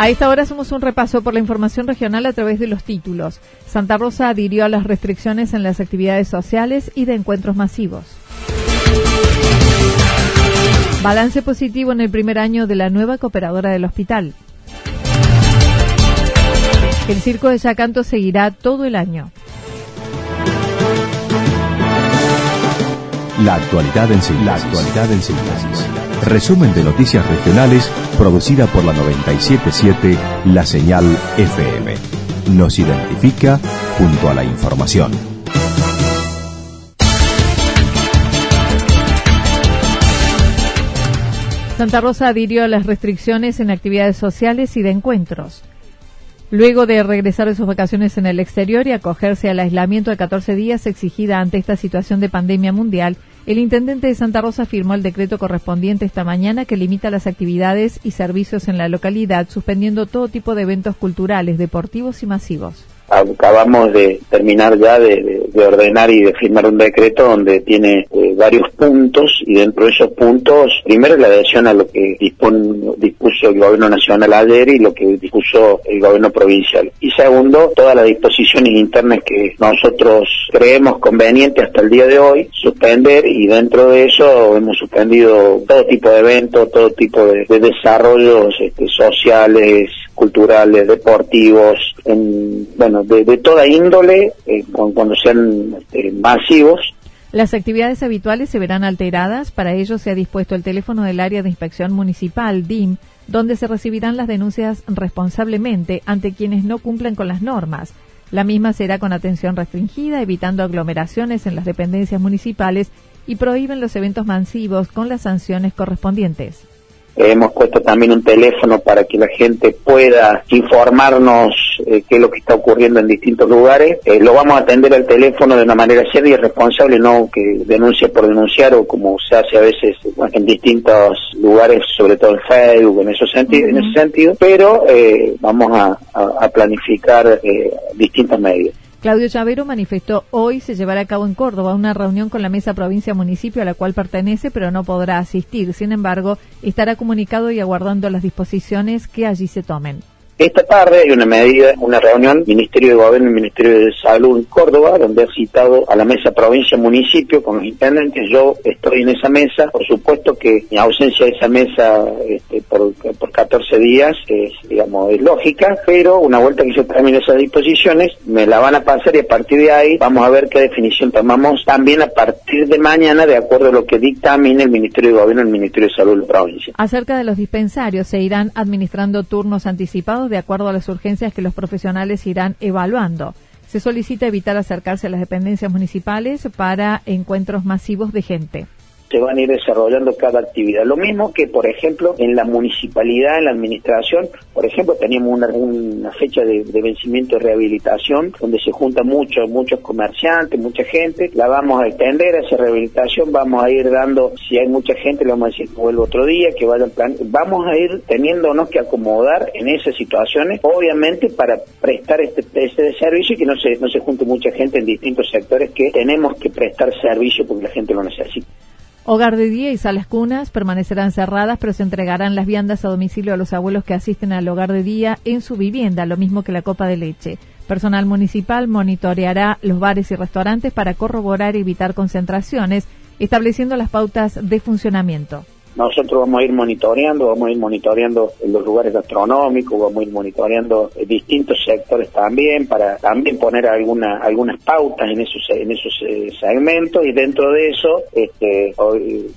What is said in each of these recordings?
A esta hora hacemos un repaso por la información regional a través de los títulos. Santa Rosa adhirió a las restricciones en las actividades sociales y de encuentros masivos. Balance positivo en el primer año de la nueva cooperadora del hospital. El circo de Yacanto seguirá todo el año. La actualidad en síntesis. Resumen de noticias regionales producida por la 977 La Señal FM. Nos identifica junto a la información. Santa Rosa adhirió a las restricciones en actividades sociales y de encuentros. Luego de regresar de sus vacaciones en el exterior y acogerse al aislamiento de 14 días exigida ante esta situación de pandemia mundial, el intendente de Santa Rosa firmó el decreto correspondiente esta mañana que limita las actividades y servicios en la localidad, suspendiendo todo tipo de eventos culturales, deportivos y masivos acabamos de terminar ya de, ordenar y de firmar un decreto donde tiene eh, varios puntos y dentro de esos puntos, primero la adhesión a lo que dispuso el gobierno nacional ayer y lo que dispuso el gobierno provincial. Y segundo, todas las disposiciones internas que nosotros creemos conveniente hasta el día de hoy suspender y dentro de eso hemos suspendido todo tipo de eventos, todo tipo de, desarrollos este, sociales, culturales, deportivos, en, bueno, de, toda índole, eh, cuando sean este, masivos. Las actividades habituales se verán alteradas. Para ello se ha dispuesto el teléfono del área de inspección municipal, DIM, donde se recibirán las denuncias responsablemente ante quienes no cumplen con las normas. La misma será con atención restringida, evitando aglomeraciones en las dependencias municipales y prohíben los eventos masivos con las sanciones correspondientes hemos puesto también un teléfono para que la gente pueda informarnos eh, qué es lo que está ocurriendo en distintos lugares. Eh, lo vamos a atender al teléfono de una manera seria y responsable, no que denuncie por denunciar o como se hace a veces en distintos lugares, sobre todo en Facebook, en, esos en ese sentido, pero eh, vamos a, a planificar distintos medios. Claudio Chavero manifestó hoy se llevará a cabo en Córdoba una reunión con la mesa provincia municipio a la cual pertenece, pero no podrá asistir. Sin embargo, estará comunicado y aguardando las disposiciones que allí se tomen. Esta tarde hay una medida, una reunión, Ministerio de Gobierno y Ministerio de Salud en Córdoba, donde ha citado a la mesa provincia-municipio con los intendentes. Yo estoy en esa mesa. Por supuesto que mi ausencia de esa mesa este, por, por 14 días es, digamos, es lógica, pero una vuelta que yo termine esas disposiciones, me la van a pasar y a partir de ahí vamos a ver qué definición tomamos también a partir de mañana, de acuerdo a lo que dictamine el Ministerio de Gobierno y el Ministerio de Salud de la provincia. Acerca de los dispensarios, se irán administrando turnos anticipados de acuerdo a las urgencias que los profesionales irán evaluando. Se solicita evitar acercarse a las dependencias municipales para encuentros masivos de gente se van a ir desarrollando cada actividad. Lo mismo que, por ejemplo, en la municipalidad, en la administración, por ejemplo, teníamos una, una fecha de, vencimiento de rehabilitación donde se juntan muchos, muchos comerciantes, mucha gente, la vamos a extender a esa rehabilitación, vamos a ir dando, si hay mucha gente, le vamos a decir que vuelva otro día, que vayan plan, vamos a ir teniéndonos que acomodar en esas situaciones, obviamente para prestar este, este servicio y que no se, no se junte mucha gente en distintos sectores que tenemos que prestar servicio porque la gente lo necesita. Hogar de día y salas cunas permanecerán cerradas, pero se entregarán las viandas a domicilio a los abuelos que asisten al hogar de día en su vivienda, lo mismo que la copa de leche. Personal municipal monitoreará los bares y restaurantes para corroborar y evitar concentraciones, estableciendo las pautas de funcionamiento. Nosotros vamos a ir monitoreando, vamos a ir monitoreando los lugares gastronómicos, vamos a ir monitoreando distintos sectores también para también poner alguna, algunas pautas en esos en esos eh, segmentos y dentro de eso este,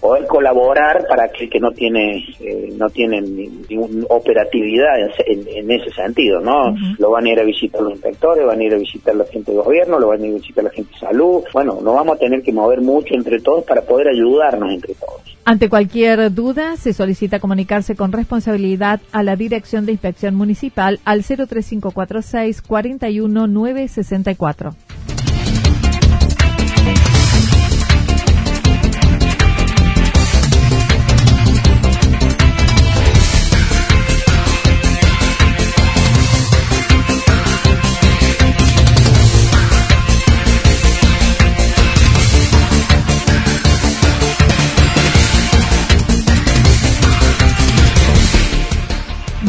poder colaborar para aquel que no tiene eh, no tiene ninguna operatividad en, ese sentido, ¿no? Lo van a ir a visitar los inspectores, van a ir a visitar la gente de gobierno, lo van a ir a visitar la gente de salud. Bueno, nos vamos a tener que mover mucho entre todos para poder ayudarnos entre todos. Ante cualquier duda, se solicita comunicarse con responsabilidad a la Dirección de Inspección Municipal al 03546 41964.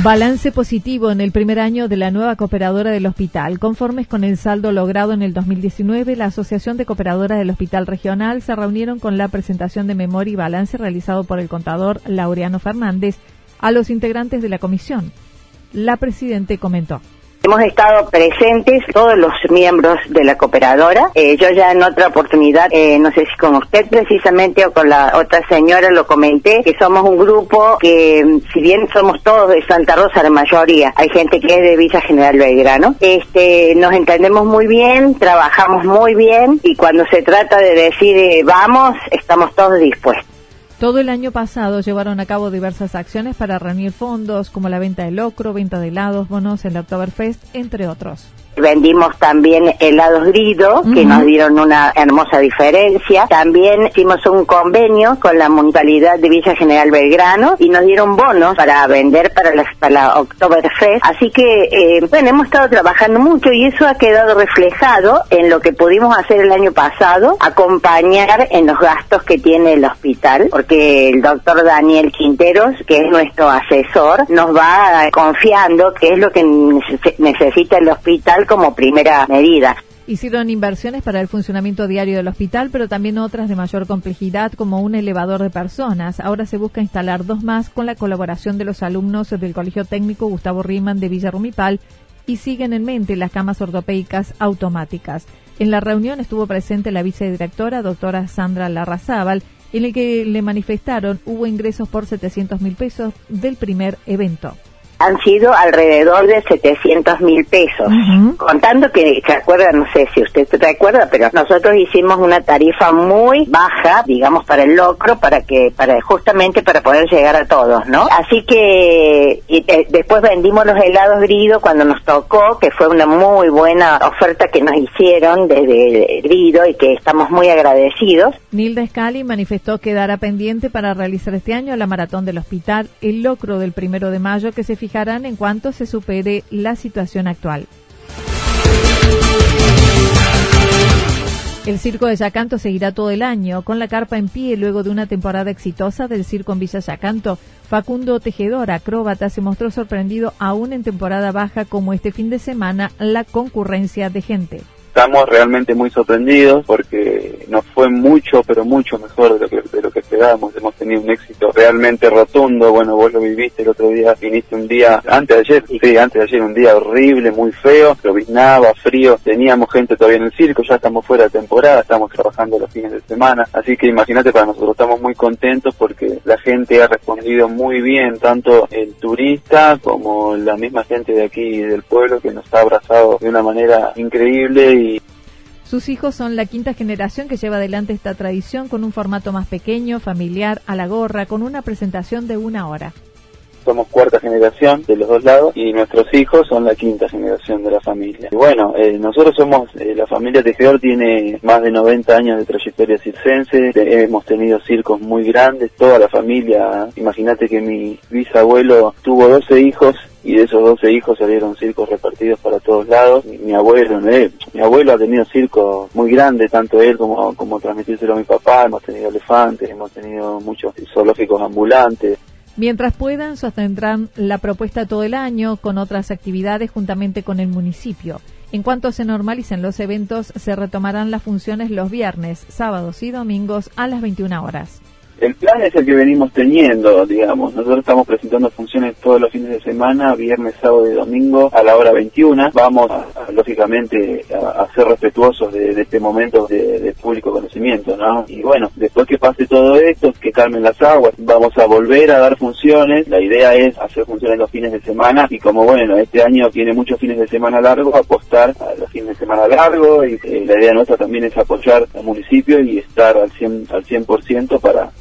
Balance positivo en el primer año de la nueva cooperadora del hospital. Conformes con el saldo logrado en el 2019, la Asociación de Cooperadoras del Hospital Regional se reunieron con la presentación de memoria y balance realizado por el contador Laureano Fernández a los integrantes de la comisión. La presidente comentó. Hemos estado presentes todos los miembros de la cooperadora. Eh, yo ya en otra oportunidad, eh, no sé si con usted precisamente o con la otra señora lo comenté, que somos un grupo que, mm, si bien somos todos de Santa Rosa, la mayoría, hay gente que es de Villa General Belgrano, este, nos entendemos muy bien, trabajamos muy bien y cuando se trata de decir eh, vamos, estamos todos dispuestos. Todo el año pasado llevaron a cabo diversas acciones para reunir fondos, como la venta de locro, venta de helados, bonos en la Oktoberfest, entre otros. Vendimos también helados grido, que nos dieron una hermosa diferencia. También hicimos un convenio con la Municipalidad de Villa General Belgrano y nos dieron bonos para vender para la, para la Oktoberfest. Así que, eh, bueno, hemos estado trabajando mucho y eso ha quedado reflejado en lo que pudimos hacer el año pasado, acompañar en los gastos que tiene el hospital, porque el doctor Daniel Quinteros, que es nuestro asesor, nos va confiando qué es lo que necesita el hospital como primera medida. Hicieron inversiones para el funcionamiento diario del hospital, pero también otras de mayor complejidad, como un elevador de personas. Ahora se busca instalar dos más con la colaboración de los alumnos del Colegio Técnico Gustavo Riemann de Villa Rumipal y siguen en mente las camas ortopédicas automáticas. En la reunión estuvo presente la vicedirectora, doctora Sandra Larrazábal, en el que le manifestaron hubo ingresos por 700 mil pesos del primer evento han sido alrededor de 700 mil pesos. Contando que, ¿se acuerda? No sé si usted se recuerda, pero nosotros hicimos una tarifa muy baja, digamos, para el locro, para que, para justamente para poder llegar a todos, ¿no? Así que y, eh, después vendimos los helados grido cuando nos tocó, que fue una muy buena oferta que nos hicieron desde grido y que estamos muy agradecidos. Nilda Scali manifestó que dará pendiente para realizar este año la maratón del hospital, el locro del primero de mayo que se en cuanto se supere la situación actual. El Circo de Yacanto seguirá todo el año, con la carpa en pie luego de una temporada exitosa del circo en Villa Yacanto. Facundo Tejedor, acróbata, se mostró sorprendido aún en temporada baja como este fin de semana la concurrencia de gente estamos realmente muy sorprendidos porque nos fue mucho, pero mucho mejor de lo que, de lo que esperábamos. Hemos tenido un éxito realmente rotundo. Bueno, vos lo viviste el otro día, viniste un día, antes de ayer, sí, antes de ayer, un día horrible, muy feo, lloviznaba, frío, teníamos gente todavía en el circo, ya estamos fuera de temporada, estamos trabajando los fines de semana. Así que imagínate, para nosotros estamos muy contentos porque la gente ha respondido muy bien, tanto el turista como la misma gente de aquí del pueblo que nos ha abrazado de una manera increíble sus hijos son la quinta generación que lleva adelante esta tradición con un formato más pequeño, familiar, a la gorra, con una presentación de una hora somos cuarta generación de los dos lados y nuestros hijos son la quinta generación de la familia. Y bueno, eh, nosotros somos, eh, la familia Tejedor tiene más de 90 años de trayectoria circense, hemos tenido circos muy grandes, toda la familia, imagínate que mi bisabuelo tuvo 12 hijos y de esos 12 hijos salieron circos repartidos para todos lados. Mi, abuelo, mi abuelo ha tenido circos muy grandes, tanto él como, como transmitírselo a mi papá, hemos tenido elefantes, hemos tenido muchos zoológicos ambulantes. Mientras puedan, sostendrán la propuesta todo el año con otras actividades juntamente con el municipio. En cuanto se normalicen los eventos, se retomarán las funciones los viernes, sábados y domingos a las 21 horas. El plan es el que venimos teniendo, digamos. Nosotros estamos presentando funciones todos los fines de semana, viernes, sábado y domingo a la hora 21. Vamos, lógicamente, a, ser respetuosos de, este momento de, público conocimiento, ¿no? Y bueno, después que pase todo esto, que calmen las aguas, vamos a volver a dar funciones. La idea es hacer funciones los fines de semana y como, bueno, este año tiene muchos fines de semana largos, apostar a los fines de semana largos y eh, la idea nuestra también es apoyar al municipio y estar al 100%, al 100 para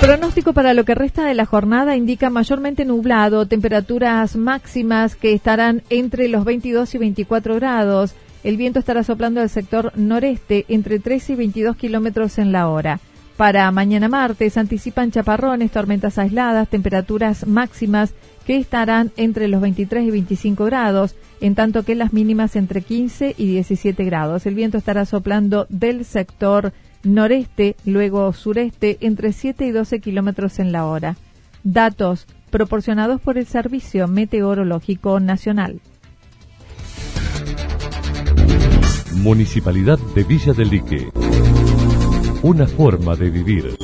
Pronóstico para lo que resta de la jornada indica mayormente nublado, temperaturas máximas que estarán entre los 22 y 24 grados. El viento estará soplando del sector noreste entre 13 y 22 kilómetros en la hora. Para mañana martes anticipan chaparrones, tormentas aisladas, temperaturas máximas que estarán entre los 23 y 25 grados, en tanto que las mínimas entre 15 y 17 grados. El viento estará soplando del sector noreste, luego sureste, entre 7 y 12 kilómetros en la hora. Datos proporcionados por el Servicio Meteorológico Nacional. Municipalidad de Villa del Lique. Una forma de vivir.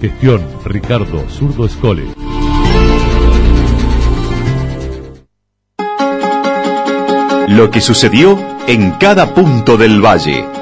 Gestión Ricardo Zurdo Escole. Lo que sucedió en cada punto del valle.